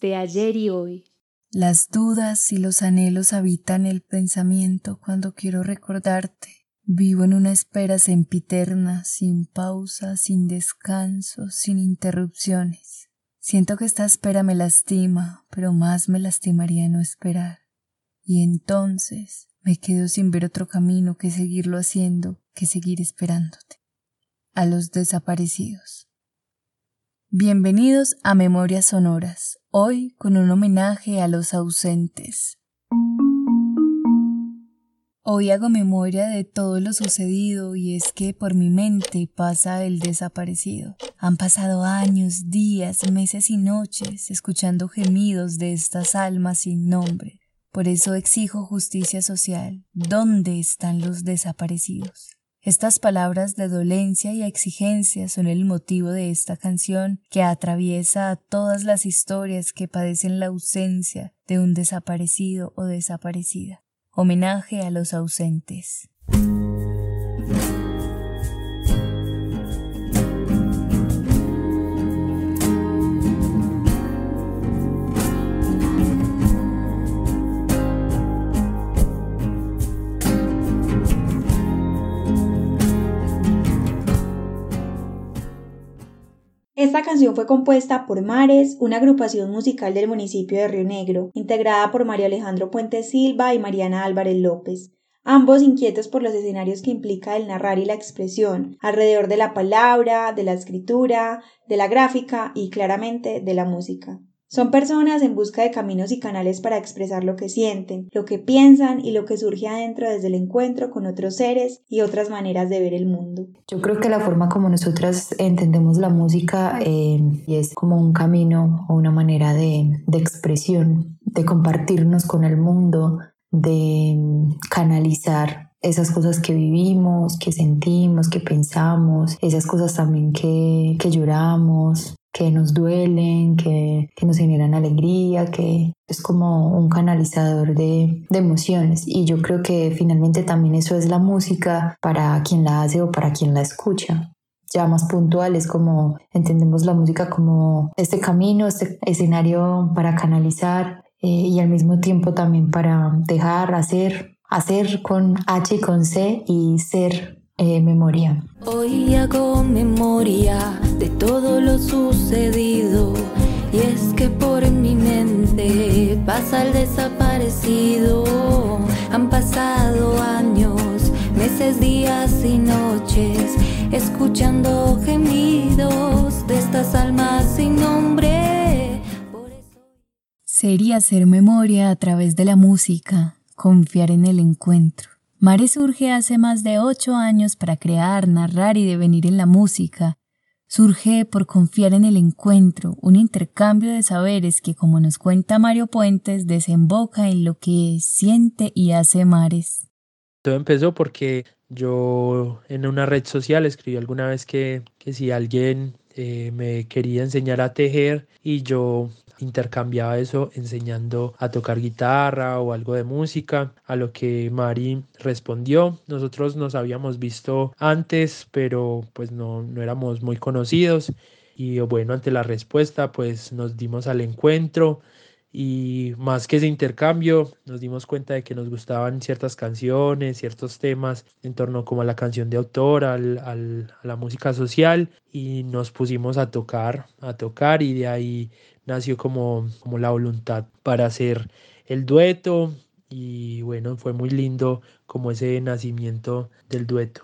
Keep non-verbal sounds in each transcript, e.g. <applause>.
de ayer y hoy. Las dudas y los anhelos habitan el pensamiento cuando quiero recordarte. Vivo en una espera sempiterna, sin pausa, sin descanso, sin interrupciones. Siento que esta espera me lastima, pero más me lastimaría no esperar. Y entonces me quedo sin ver otro camino que seguirlo haciendo, que seguir esperándote. A los desaparecidos. Bienvenidos a Memorias Sonoras, hoy con un homenaje a los ausentes. Hoy hago memoria de todo lo sucedido y es que por mi mente pasa el desaparecido. Han pasado años, días, meses y noches escuchando gemidos de estas almas sin nombre. Por eso exijo justicia social. ¿Dónde están los desaparecidos? Estas palabras de dolencia y exigencia son el motivo de esta canción que atraviesa a todas las historias que padecen la ausencia de un desaparecido o desaparecida. Homenaje a los ausentes. Esta canción fue compuesta por Mares, una agrupación musical del municipio de Río Negro, integrada por Mario Alejandro Puente Silva y Mariana Álvarez López, ambos inquietos por los escenarios que implica el narrar y la expresión, alrededor de la palabra, de la escritura, de la gráfica y claramente de la música. Son personas en busca de caminos y canales para expresar lo que sienten, lo que piensan y lo que surge adentro desde el encuentro con otros seres y otras maneras de ver el mundo. Yo creo que la forma como nosotras entendemos la música eh, es como un camino o una manera de, de expresión, de compartirnos con el mundo, de canalizar esas cosas que vivimos, que sentimos, que pensamos, esas cosas también que, que lloramos, que nos duelen, que, que, nos generan alegría, que es como un canalizador de, de, emociones. Y yo creo que finalmente también eso es la música para quien la hace o para quien la escucha. Ya más puntual es como entendemos la música como este camino, este escenario para canalizar eh, y al mismo tiempo también para dejar, hacer, hacer con H y con C y ser eh, memoria. Hoy hago memoria de todo lo sucedido y es que por mi mente pasa el desaparecido. Han pasado años, meses, días y noches escuchando gemidos de estas almas sin nombre. Sería hacer memoria a través de la música, confiar en el encuentro Mare surge hace más de ocho años para crear, narrar y devenir en la música. Surge por confiar en el encuentro, un intercambio de saberes que, como nos cuenta Mario Puentes, desemboca en lo que siente y hace Mares. Todo empezó porque yo en una red social escribí alguna vez que, que si alguien eh, me quería enseñar a tejer y yo intercambiaba eso enseñando a tocar guitarra o algo de música, a lo que Mari respondió. Nosotros nos habíamos visto antes, pero pues no, no éramos muy conocidos y bueno, ante la respuesta pues nos dimos al encuentro y más que ese intercambio nos dimos cuenta de que nos gustaban ciertas canciones, ciertos temas en torno como a la canción de autor, al, a la música social y nos pusimos a tocar, a tocar y de ahí nació como, como la voluntad para hacer el dueto y bueno, fue muy lindo como ese nacimiento del dueto.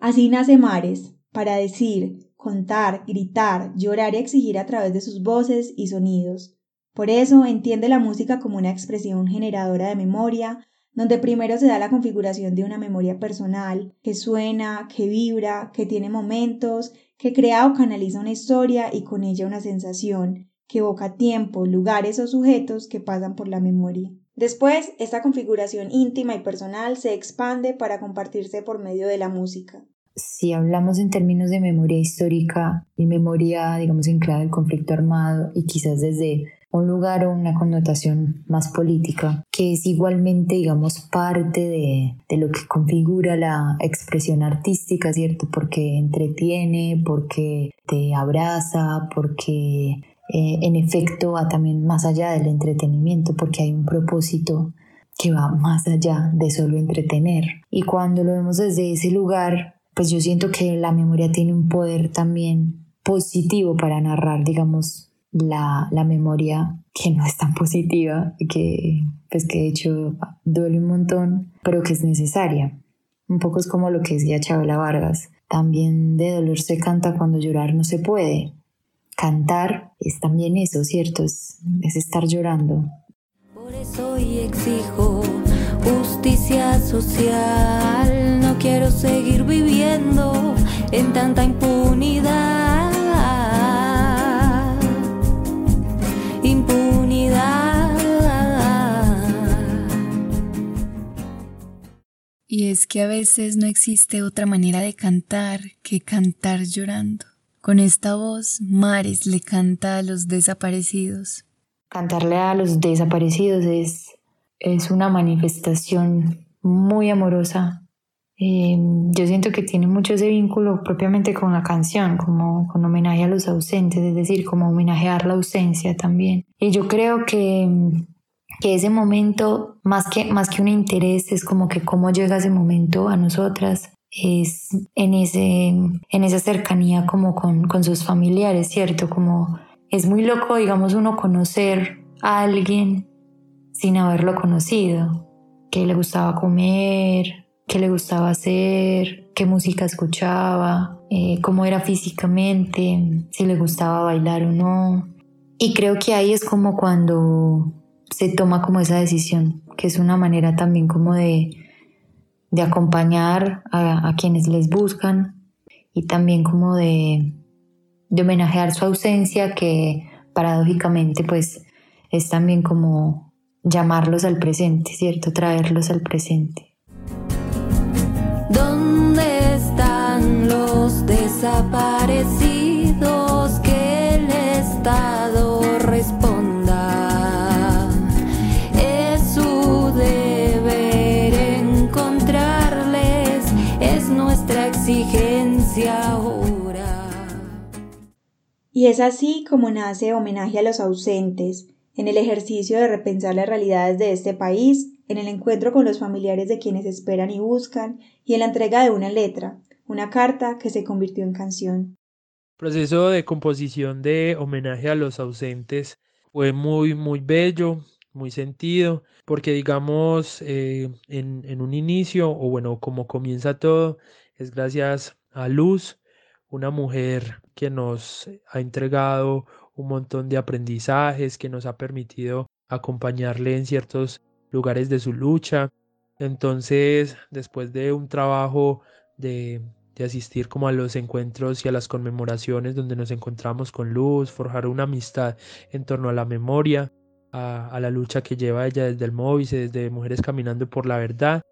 Así nace Mares, para decir, contar, gritar, llorar y exigir a través de sus voces y sonidos. Por eso entiende la música como una expresión generadora de memoria, donde primero se da la configuración de una memoria personal, que suena, que vibra, que tiene momentos, que crea o canaliza una historia y con ella una sensación, que evoca tiempo, lugares o sujetos que pasan por la memoria. Después, esta configuración íntima y personal se expande para compartirse por medio de la música. Si hablamos en términos de memoria histórica y memoria, digamos, en clave del conflicto armado y quizás desde un lugar o una connotación más política, que es igualmente, digamos, parte de, de, lo que configura la expresión artística, ¿cierto? Porque entretiene, porque te abraza, porque eh, en efecto va también más allá del entretenimiento porque hay un propósito que va más allá de solo entretener. Y cuando lo vemos desde ese lugar, pues yo siento que la memoria tiene un poder también positivo para narrar, digamos, la, la memoria que no es tan positiva que, pues que de hecho duele un montón, pero que es necesaria. Un poco es como lo que decía Chabela Vargas. También de dolor se canta cuando llorar no se puede. Cantar es también eso, ¿cierto? Es, es estar llorando. Por eso exijo justicia social. No quiero seguir viviendo en tanta. Impunidad. Que a veces no existe otra manera de cantar que cantar llorando. Con esta voz, Mares le canta a los desaparecidos. Cantarle a los desaparecidos es, es una manifestación muy amorosa. Eh, yo siento que tiene mucho ese vínculo propiamente con la canción, como con homenaje a los ausentes, es decir, como homenajear la ausencia también. Y yo creo que, que ese momento, más que, más que un interés, es como que cómo llega ese momento a nosotras, es en, ese, en esa cercanía como con, con sus familiares, ¿cierto? Como es muy loco, digamos, uno conocer a alguien sin haberlo conocido, qué le gustaba comer, qué le gustaba hacer, qué música escuchaba, eh, cómo era físicamente, si le gustaba bailar o no. Y creo que ahí es como cuando se toma como esa decisión, que es una manera también como de, de acompañar a, a quienes les buscan y también como de, de homenajear su ausencia que paradójicamente pues es también como llamarlos al presente, ¿cierto? Traerlos al presente. ¿Dónde están los desaparecidos que el Estado exigencia ahora. Y es así como nace homenaje a los ausentes, en el ejercicio de repensar las realidades de este país, en el encuentro con los familiares de quienes esperan y buscan, y en la entrega de una letra, una carta que se convirtió en canción. proceso de composición de homenaje a los ausentes fue muy, muy bello, muy sentido, porque digamos, eh, en, en un inicio, o bueno, como comienza todo, es gracias a Luz, una mujer que nos ha entregado un montón de aprendizajes, que nos ha permitido acompañarle en ciertos lugares de su lucha. Entonces, después de un trabajo de, de, asistir como a los encuentros y a las conmemoraciones donde nos encontramos con Luz, forjar una amistad en torno a la memoria, a, a la lucha que lleva ella desde el Móvice, desde Mujeres Caminando por la Verdad,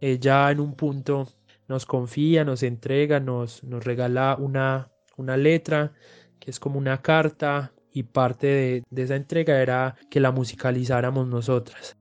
ella en un punto nos confía, nos entrega, nos, nos regala una, una letra que es como una carta y parte de, de, esa entrega era que la musicalizáramos nosotras.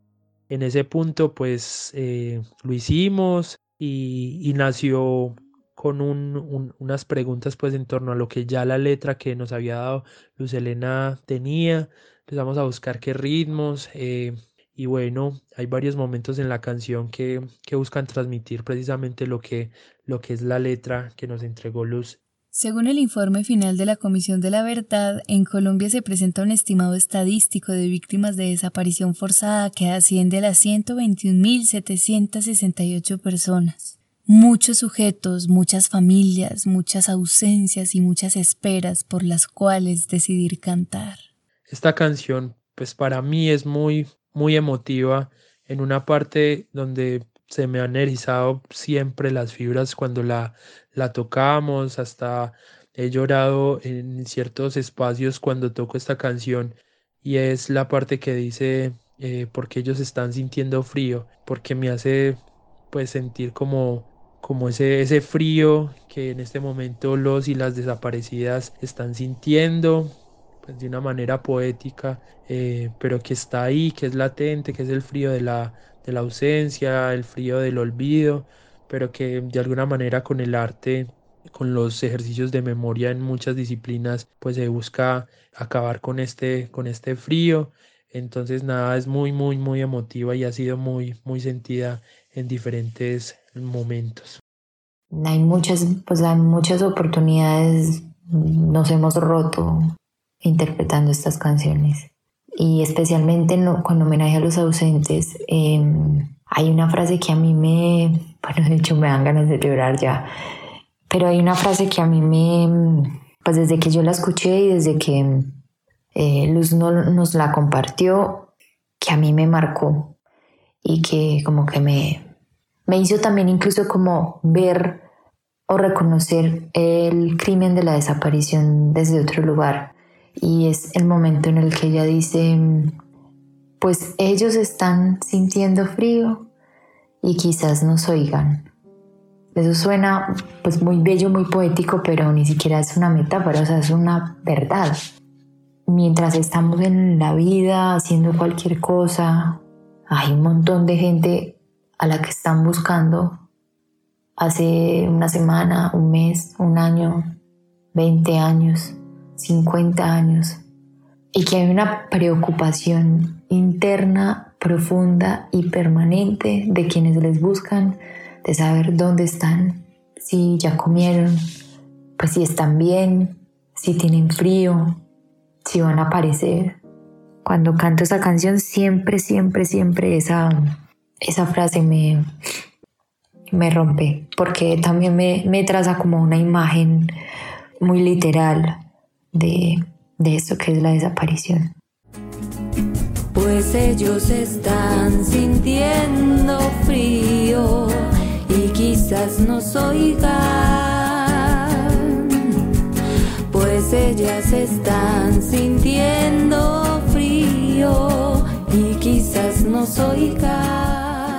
En ese punto pues eh, lo hicimos y, y nació con un, un, unas preguntas pues en torno a lo que ya la letra que nos había dado Luz Elena tenía. Empezamos a buscar qué ritmos eh, y bueno, hay varios momentos en la canción que, que buscan transmitir precisamente lo que, lo que es la letra que nos entregó Luz según el informe final de la Comisión de la Verdad, en Colombia se presenta un estimado estadístico de víctimas de desaparición forzada que asciende a las 121.768 personas. Muchos sujetos, muchas familias, muchas ausencias y muchas esperas por las cuales decidir cantar. Esta canción, pues para mí es muy, muy emotiva en una parte donde se me han erizado siempre las fibras cuando la, la tocamos, hasta he llorado en ciertos espacios cuando toco esta canción y es la parte que dice eh, porque ellos están sintiendo frío, porque me hace pues sentir como como ese, ese frío que en este momento los y las desaparecidas están sintiendo de una manera poética, eh, pero que está ahí, que es latente, que es el frío de la, de la ausencia, el frío del olvido, pero que de alguna manera con el arte con los ejercicios de memoria en muchas disciplinas, pues se busca acabar con este, con este frío. Entonces, nada, es muy, muy, muy emotiva y ha sido muy, muy sentida en diferentes momentos. Hay muchas, pues hay muchas oportunidades, nos hemos roto interpretando estas canciones. Y especialmente con homenaje a los ausentes, em, hay una frase que a mí me, <laughs> bueno, de hecho me dan ganas de llorar ya, pero hay una frase que a mí me, pues desde que yo la escuché y desde que eh, Luz no, nos la compartió, que a mí me marcó y que como que me, me hizo también incluso como ver o reconocer el crimen de la desaparición desde otro lugar. Y es el momento en el que ella dice, pues ellos están sintiendo frío y quizás nos oigan. Eso suena pues muy bello, muy poético, pero ni siquiera es una metáfora, o sea, es una verdad. Mientras estamos en la vida haciendo cualquier cosa, hay un montón de gente a la que están buscando hace una semana, un mes, un año, 20 años, 50 años, y que hay una preocupación interna, profunda y permanente de quienes les buscan de saber dónde están, si ya comieron, pues si están bien, si tienen frío, si van a aparecer. Cuando canto esa canción siempre, siempre, siempre esa, esa frase me, me rompe, porque también me, me traza como una imagen muy literal de, de esto que es la desaparición. Pues ellos están sintiendo frío y quizás nos oigan, pues ellas están sintiendo frío y quizás nos oigan.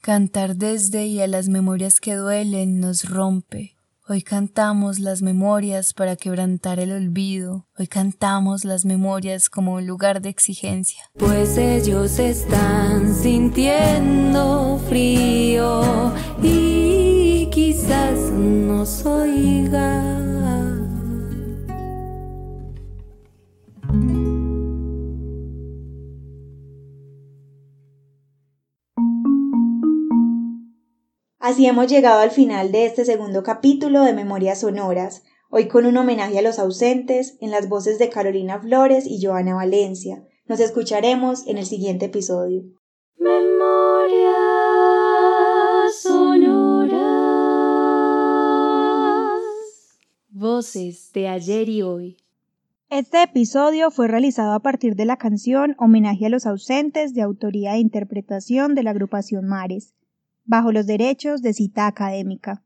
Cantar desde y a las memorias que duelen nos rompe. Hoy cantamos las memorias para quebrantar el olvido. Hoy cantamos las memorias como un lugar de exigencia. Pues ellos están sintiendo frío y quizás nos oigan. Así hemos llegado al final de este segundo capítulo de Memorias Sonoras, hoy con un homenaje a los ausentes en las voces de Carolina Flores y Joana Valencia. Nos escucharemos en el siguiente episodio. Memorias sonoras. Voces de ayer y hoy. Este episodio fue realizado a partir de la canción Homenaje a los ausentes de autoría e interpretación de la agrupación Mares bajo los derechos de cita académica.